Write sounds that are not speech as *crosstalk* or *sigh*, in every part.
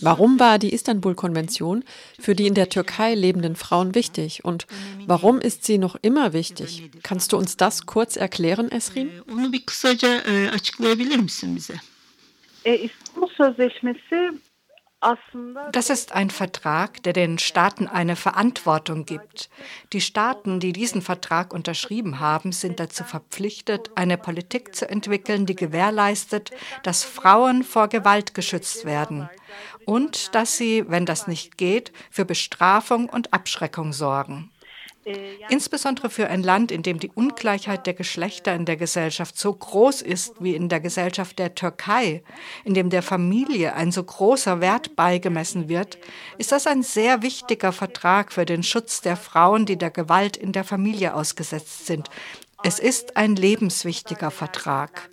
Warum war die Istanbul-Konvention für die in der Türkei lebenden Frauen wichtig und warum ist sie noch immer wichtig? Kannst du uns das kurz erklären, Esrin? İstanbul Sözleşmesi das ist ein Vertrag, der den Staaten eine Verantwortung gibt. Die Staaten, die diesen Vertrag unterschrieben haben, sind dazu verpflichtet, eine Politik zu entwickeln, die gewährleistet, dass Frauen vor Gewalt geschützt werden und dass sie, wenn das nicht geht, für Bestrafung und Abschreckung sorgen. Insbesondere für ein Land, in dem die Ungleichheit der Geschlechter in der Gesellschaft so groß ist wie in der Gesellschaft der Türkei, in dem der Familie ein so großer Wert beigemessen wird, ist das ein sehr wichtiger Vertrag für den Schutz der Frauen, die der Gewalt in der Familie ausgesetzt sind. Es ist ein lebenswichtiger Vertrag.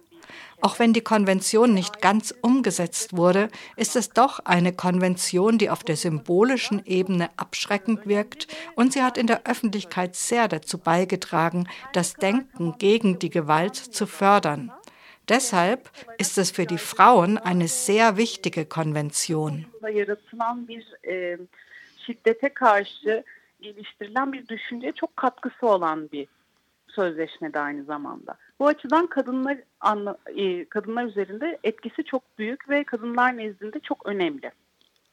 Auch wenn die Konvention nicht ganz umgesetzt wurde, ist es doch eine Konvention, die auf der symbolischen Ebene abschreckend wirkt und sie hat in der Öffentlichkeit sehr dazu beigetragen, das Denken gegen die Gewalt zu fördern. Deshalb ist es für die Frauen eine sehr wichtige Konvention. geliştirilen bir düşünceye çok katkısı olan bir sözleşmede aynı zamanda. Bu açıdan kadınlar anla, e, kadınlar üzerinde etkisi çok büyük ve kadınlar nezdinde çok önemli.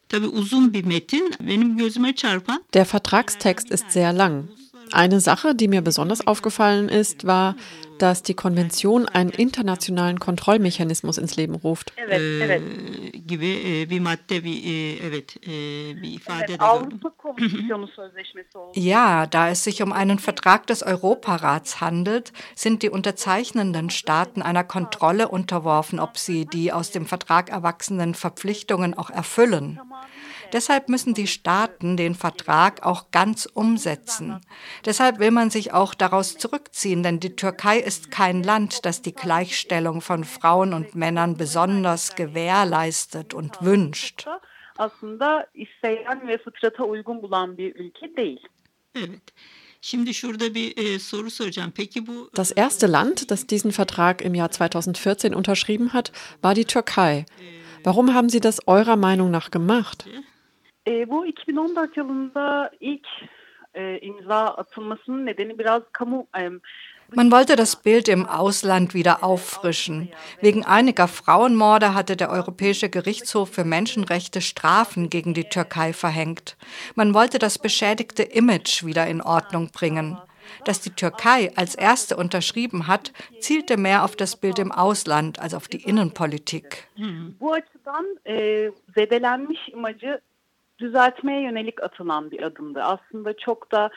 Tabii uzun bir metin. Benim gözüme çarpan Der Vertragstext ist sehr lang. Eine Sache, die mir besonders aufgefallen ist, war, dass die Konvention einen internationalen Kontrollmechanismus ins Leben ruft. Ja, da es sich um einen Vertrag des Europarats handelt, sind die unterzeichnenden Staaten einer Kontrolle unterworfen, ob sie die aus dem Vertrag erwachsenen Verpflichtungen auch erfüllen. Deshalb müssen die Staaten den Vertrag auch ganz umsetzen. Deshalb will man sich auch daraus zurückziehen, denn die Türkei ist kein Land, das die Gleichstellung von Frauen und Männern besonders gewährleistet und wünscht. Das erste Land, das diesen Vertrag im Jahr 2014 unterschrieben hat, war die Türkei. Warum haben Sie das eurer Meinung nach gemacht? E, bu 2014 yılında ilk e, imza atılmasının nedeni biraz kamu e, Man wollte das Bild im Ausland wieder auffrischen. Wegen einiger Frauenmorde hatte der Europäische Gerichtshof für Menschenrechte Strafen gegen die Türkei verhängt. Man wollte das beschädigte Image wieder in Ordnung bringen. Dass die Türkei als erste unterschrieben hat, zielte mehr auf das Bild im Ausland als auf die Innenpolitik. Imajı düzeltmeye yönelik atılan bir adımdı. Aslında çok da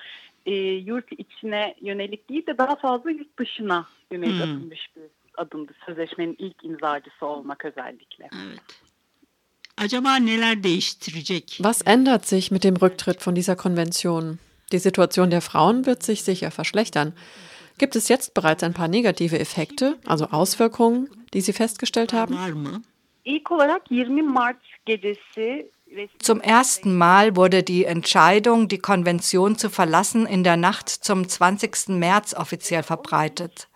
e, yurt içine yönelik değil de daha fazla yurt dışına yönelik hmm. atılmış bir adımdı. Sözleşmenin ilk imzacısı olmak özellikle. Evet. Acaba neler değiştirecek? Was ändert sich mit dem Rücktritt von dieser Konvention? Die Situation der Frauen wird sich sicher verschlechtern. Gibt es jetzt bereits ein paar negative Effekte, also Auswirkungen, die Sie festgestellt haben? İlk olarak 20 Mart gecesi zum ersten Mal wurde die Entscheidung, die Konvention zu verlassen, in der Nacht zum 20. März offiziell verbreitet.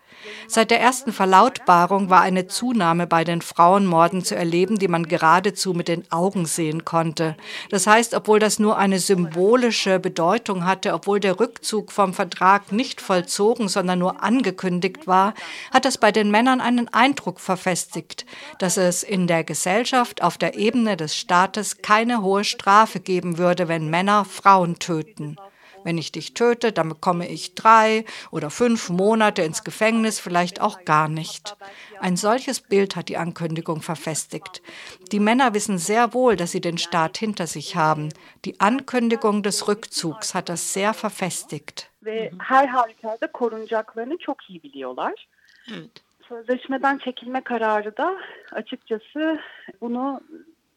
Seit der ersten Verlautbarung war eine Zunahme bei den Frauenmorden zu erleben, die man geradezu mit den Augen sehen konnte. Das heißt, obwohl das nur eine symbolische Bedeutung hatte, obwohl der Rückzug vom Vertrag nicht vollzogen, sondern nur angekündigt war, hat das bei den Männern einen Eindruck verfestigt, dass es in der Gesellschaft auf der Ebene des Staates keine hohe Strafe geben würde, wenn Männer Frauen töten. Wenn ich dich töte, dann bekomme ich drei oder fünf Monate ins Gefängnis, vielleicht auch gar nicht. Ein solches Bild hat die Ankündigung verfestigt. Die Männer wissen sehr wohl, dass sie den Staat hinter sich haben. Die Ankündigung des Rückzugs hat das sehr verfestigt. Sözleşmeden çekilme kararı da açıkçası bunu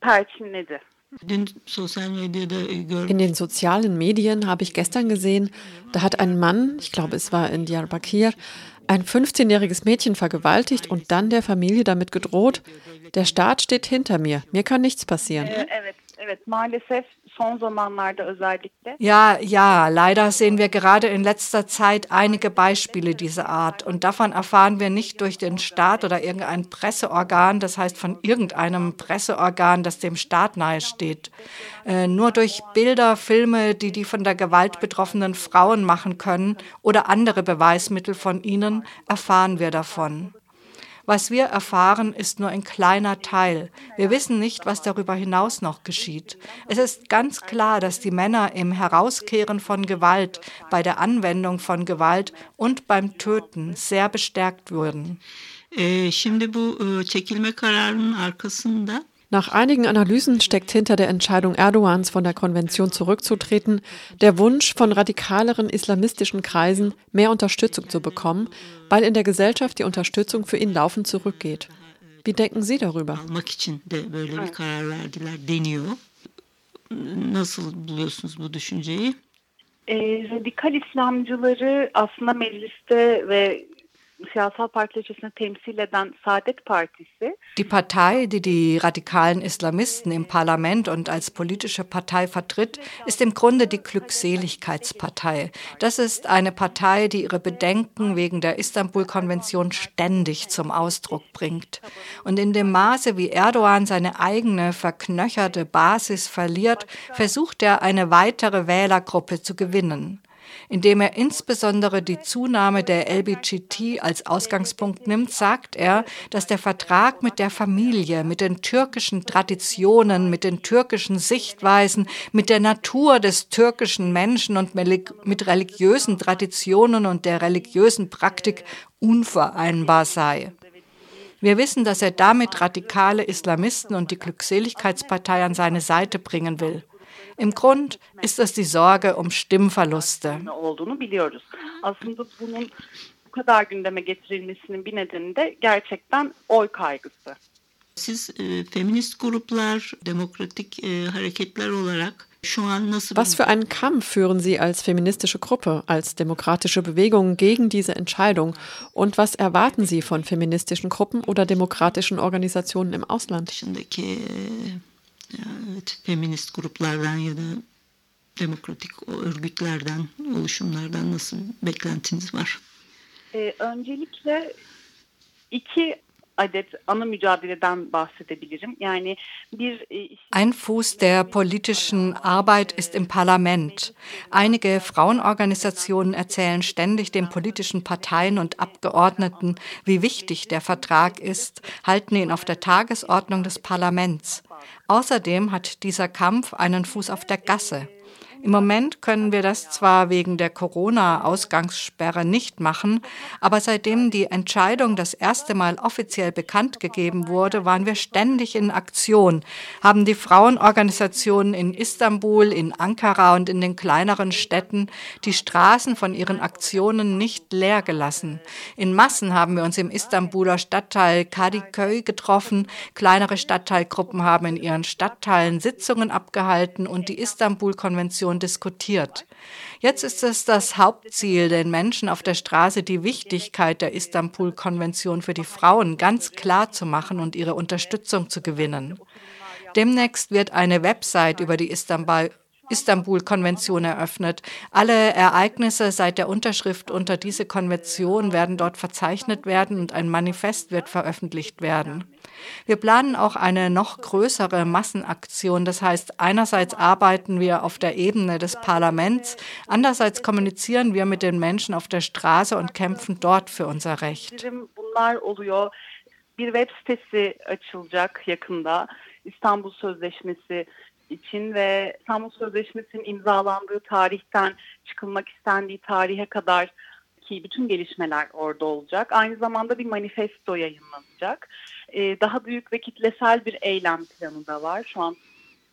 perçinledi. In den sozialen Medien habe ich gestern gesehen, da hat ein Mann, ich glaube es war in Diyarbakir, ein 15-jähriges Mädchen vergewaltigt und dann der Familie damit gedroht, der Staat steht hinter mir, mir kann nichts passieren. Ja, ja, leider sehen wir gerade in letzter Zeit einige Beispiele dieser Art. Und davon erfahren wir nicht durch den Staat oder irgendein Presseorgan, das heißt von irgendeinem Presseorgan, das dem Staat nahesteht. Äh, nur durch Bilder, Filme, die die von der Gewalt betroffenen Frauen machen können oder andere Beweismittel von ihnen, erfahren wir davon. Was wir erfahren, ist nur ein kleiner Teil. Wir wissen nicht, was darüber hinaus noch geschieht. Es ist ganz klar, dass die Männer im Herauskehren von Gewalt, bei der Anwendung von Gewalt und beim Töten sehr bestärkt wurden. Nach einigen Analysen steckt hinter der Entscheidung Erdogans, von der Konvention zurückzutreten, der Wunsch von radikaleren islamistischen Kreisen, mehr Unterstützung zu bekommen, weil in der Gesellschaft die Unterstützung für ihn laufend zurückgeht. Wie denken Sie darüber? radikal İslamcıları aslında mecliste ve Die Partei, die die radikalen Islamisten im Parlament und als politische Partei vertritt, ist im Grunde die Glückseligkeitspartei. Das ist eine Partei, die ihre Bedenken wegen der Istanbul-Konvention ständig zum Ausdruck bringt. Und in dem Maße, wie Erdogan seine eigene verknöcherte Basis verliert, versucht er, eine weitere Wählergruppe zu gewinnen indem er insbesondere die Zunahme der LBGT als Ausgangspunkt nimmt, sagt er, dass der Vertrag mit der Familie, mit den türkischen Traditionen, mit den türkischen Sichtweisen, mit der Natur des türkischen Menschen und mit religiösen Traditionen und der religiösen Praktik unvereinbar sei. Wir wissen, dass er damit radikale Islamisten und die Glückseligkeitspartei an seine Seite bringen will. Im Grund ist es die Sorge um Stimmverluste. bu kadar gündeme getirilmesinin bir nedeni de gerçekten oy kaygısı. Siz e, feminist gruplar, demokratik e, hareketler olarak was für einen Kampf führen Sie als feministische Gruppe, als demokratische Bewegung gegen diese Entscheidung? Und was erwarten Sie von feministischen Gruppen oder demokratischen Organisationen im Ausland? Evet, feminist gruplardan ya da demokratik örgütlerden, oluşumlardan nasıl beklentiniz var? Ee, öncelikle iki adet ana mücadeleden bahsedebilirim. Yani bir e, Ein Fuß der politischen Arbeit ist im Parlament. Einige Frauenorganisationen erzählen ständig den politischen Parteien und Abgeordneten, wie wichtig der Vertrag ist, halten ihn auf der Tagesordnung des Parlaments. Außerdem hat dieser Kampf einen Fuß auf der Gasse. Im Moment können wir das zwar wegen der Corona-Ausgangssperre nicht machen, aber seitdem die Entscheidung das erste Mal offiziell bekannt gegeben wurde, waren wir ständig in Aktion, haben die Frauenorganisationen in Istanbul, in Ankara und in den kleineren Städten die Straßen von ihren Aktionen nicht leer gelassen. In Massen haben wir uns im Istanbuler Stadtteil Kadiköy getroffen, kleinere Stadtteilgruppen haben in ihren Stadtteilen Sitzungen abgehalten und die Istanbul-Konvention Diskussion diskutiert. Jetzt ist es das Hauptziel, den Menschen auf der Straße die Wichtigkeit der Istanbul-Konvention für die Frauen ganz klar zu machen und ihre Unterstützung zu gewinnen. Demnächst wird eine Website über die Istanbul Istanbul-Konvention eröffnet. Alle Ereignisse seit der Unterschrift unter diese Konvention werden dort verzeichnet werden und ein Manifest wird veröffentlicht werden. Wir planen auch eine noch größere Massenaktion. Das heißt, einerseits arbeiten wir auf der Ebene des Parlaments, andererseits kommunizieren wir mit den Menschen auf der Straße und kämpfen dort für unser Recht. Bir web sitesi açılacak yakında. İstanbul Sözleşmesi için ve İstanbul Sözleşmesi'nin imzalandığı tarihten çıkılmak istendiği tarihe kadar ki bütün gelişmeler orada olacak. Aynı zamanda bir manifesto yayınlanacak. Ee, daha büyük ve kitlesel bir eylem planı da var. Şu an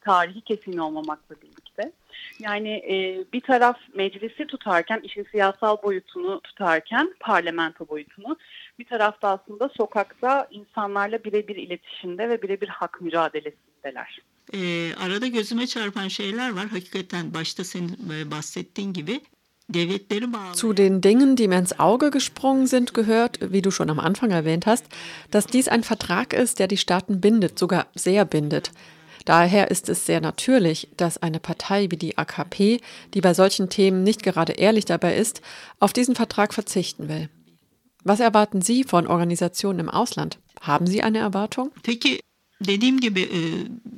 tarihi kesin olmamakla birlikte. Yani e, bir taraf meclisi tutarken, işin siyasal boyutunu tutarken, parlamento boyutunu, bir tarafta aslında sokakta insanlarla birebir iletişimde ve birebir hak mücadelesindeler. E, arada gözüme çarpan şeyler var. Hakikaten başta senin e, bahsettiğin gibi Zu den Dingen, die mir ins Auge gesprungen sind, gehört, wie du schon am Anfang erwähnt hast, dass dies ein Vertrag ist, der die Staaten bindet, sogar sehr bindet. Daher ist es sehr natürlich, dass eine Partei wie die AKP, die bei solchen Themen nicht gerade ehrlich dabei ist, auf diesen Vertrag verzichten will. Was erwarten Sie von Organisationen im Ausland? Haben Sie eine Erwartung? Peki dediğim gibi e,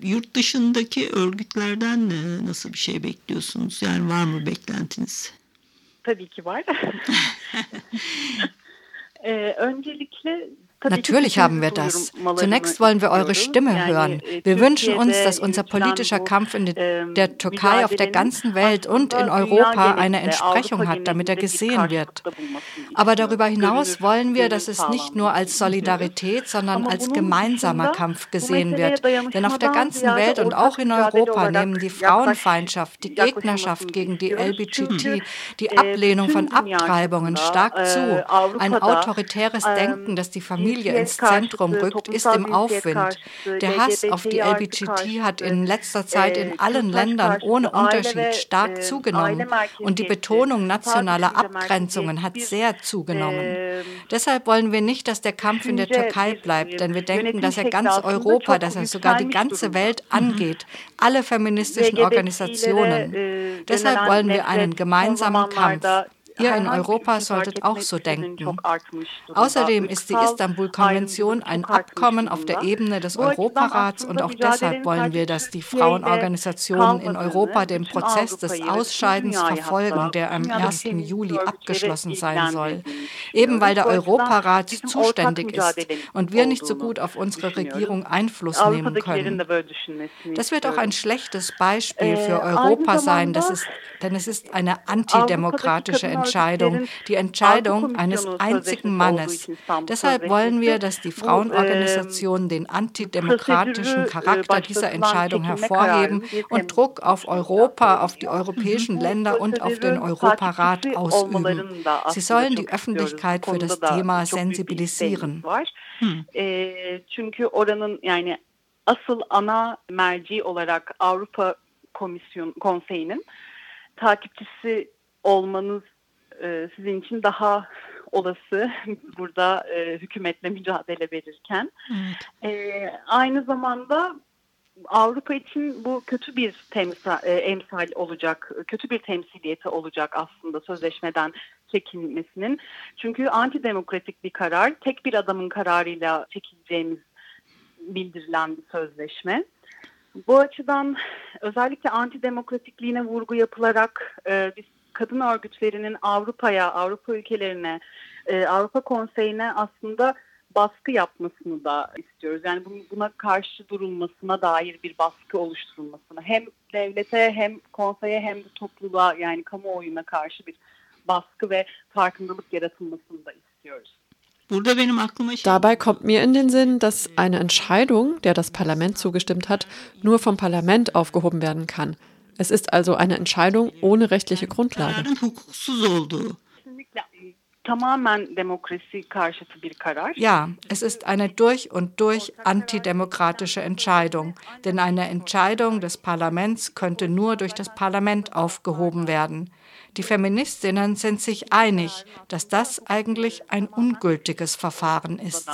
yurt dışındaki örgütlerden e, nasıl bir şey bekliyorsunuz? Yani var mı beklentiniz? Tabii ki var. *laughs* *laughs* e, öncelikle Natürlich haben wir das. Zunächst wollen wir eure Stimme hören. Wir wünschen uns, dass unser politischer Kampf in der Türkei auf der ganzen Welt und in Europa eine Entsprechung hat, damit er gesehen wird. Aber darüber hinaus wollen wir, dass es nicht nur als Solidarität, sondern als gemeinsamer Kampf gesehen wird. Denn auf der ganzen Welt und auch in Europa nehmen die Frauenfeindschaft, die Gegnerschaft gegen die LBGT, die Ablehnung von Abtreibungen stark zu. Ein autoritäres Denken, das die Familie Familie ins Zentrum rückt, ist im Aufwind. Der Hass auf die LBGT hat in letzter Zeit in allen Ländern ohne Unterschied stark zugenommen und die Betonung nationaler Abgrenzungen hat sehr zugenommen. Deshalb wollen wir nicht, dass der Kampf in der Türkei bleibt, denn wir denken, dass er ganz Europa, dass er sogar die ganze Welt angeht, alle feministischen Organisationen. Deshalb wollen wir einen gemeinsamen Kampf. Ihr in Europa solltet auch so denken. Außerdem ist die Istanbul-Konvention ein Abkommen auf der Ebene des Europarats und auch deshalb wollen wir, dass die Frauenorganisationen in Europa den Prozess des Ausscheidens verfolgen, der am 1. Juli abgeschlossen sein soll. Eben weil der Europarat zuständig ist und wir nicht so gut auf unsere Regierung Einfluss nehmen können. Das wird auch ein schlechtes Beispiel für Europa sein, ist, denn es ist eine antidemokratische Entscheidung. Entscheidung, die Entscheidung eines einzigen Mannes. Deshalb wollen wir, dass die Frauenorganisationen den antidemokratischen Charakter dieser Entscheidung hervorheben und Druck auf Europa, auf die europäischen Länder und auf den Europarat ausüben. Sie sollen die Öffentlichkeit für das Thema sensibilisieren. Hm. Çünkü oranın yani asıl ana merci olarak Avrupa Komisyon Konseyi'nin takipçisi olmanız e, sizin için daha olası *laughs* burada e, hükümetle mücadele verirken. Evet. E, aynı zamanda Avrupa için bu kötü bir temsal, e, emsal olacak, kötü bir temsiliyeti olacak aslında sözleşmeden çekilmesinin. Çünkü antidemokratik bir karar, tek bir adamın kararıyla çekileceğimiz bildirilen bir sözleşme. Bu açıdan özellikle antidemokratikliğine vurgu yapılarak e, biz kadın örgütlerinin Avrupa'ya, Avrupa ülkelerine, e, Avrupa Konseyi'ne aslında baskı yapmasını da istiyoruz. Yani buna karşı durulmasına dair bir baskı oluşturulmasını hem devlete hem konseye hem de topluluğa yani kamuoyuna karşı bir baskı ve farkındalık yaratılmasını da istiyoruz. Dabei kommt mir in den Sinn, dass eine Entscheidung, der das Parlament zugestimmt hat, nur vom Parlament aufgehoben werden kann. Es ist also eine Entscheidung ohne rechtliche Grundlage. Ja, es ist eine durch und durch antidemokratische Entscheidung, denn eine Entscheidung des Parlaments könnte nur durch das Parlament aufgehoben werden. Die Feministinnen sind sich einig, dass das eigentlich ein ungültiges Verfahren ist.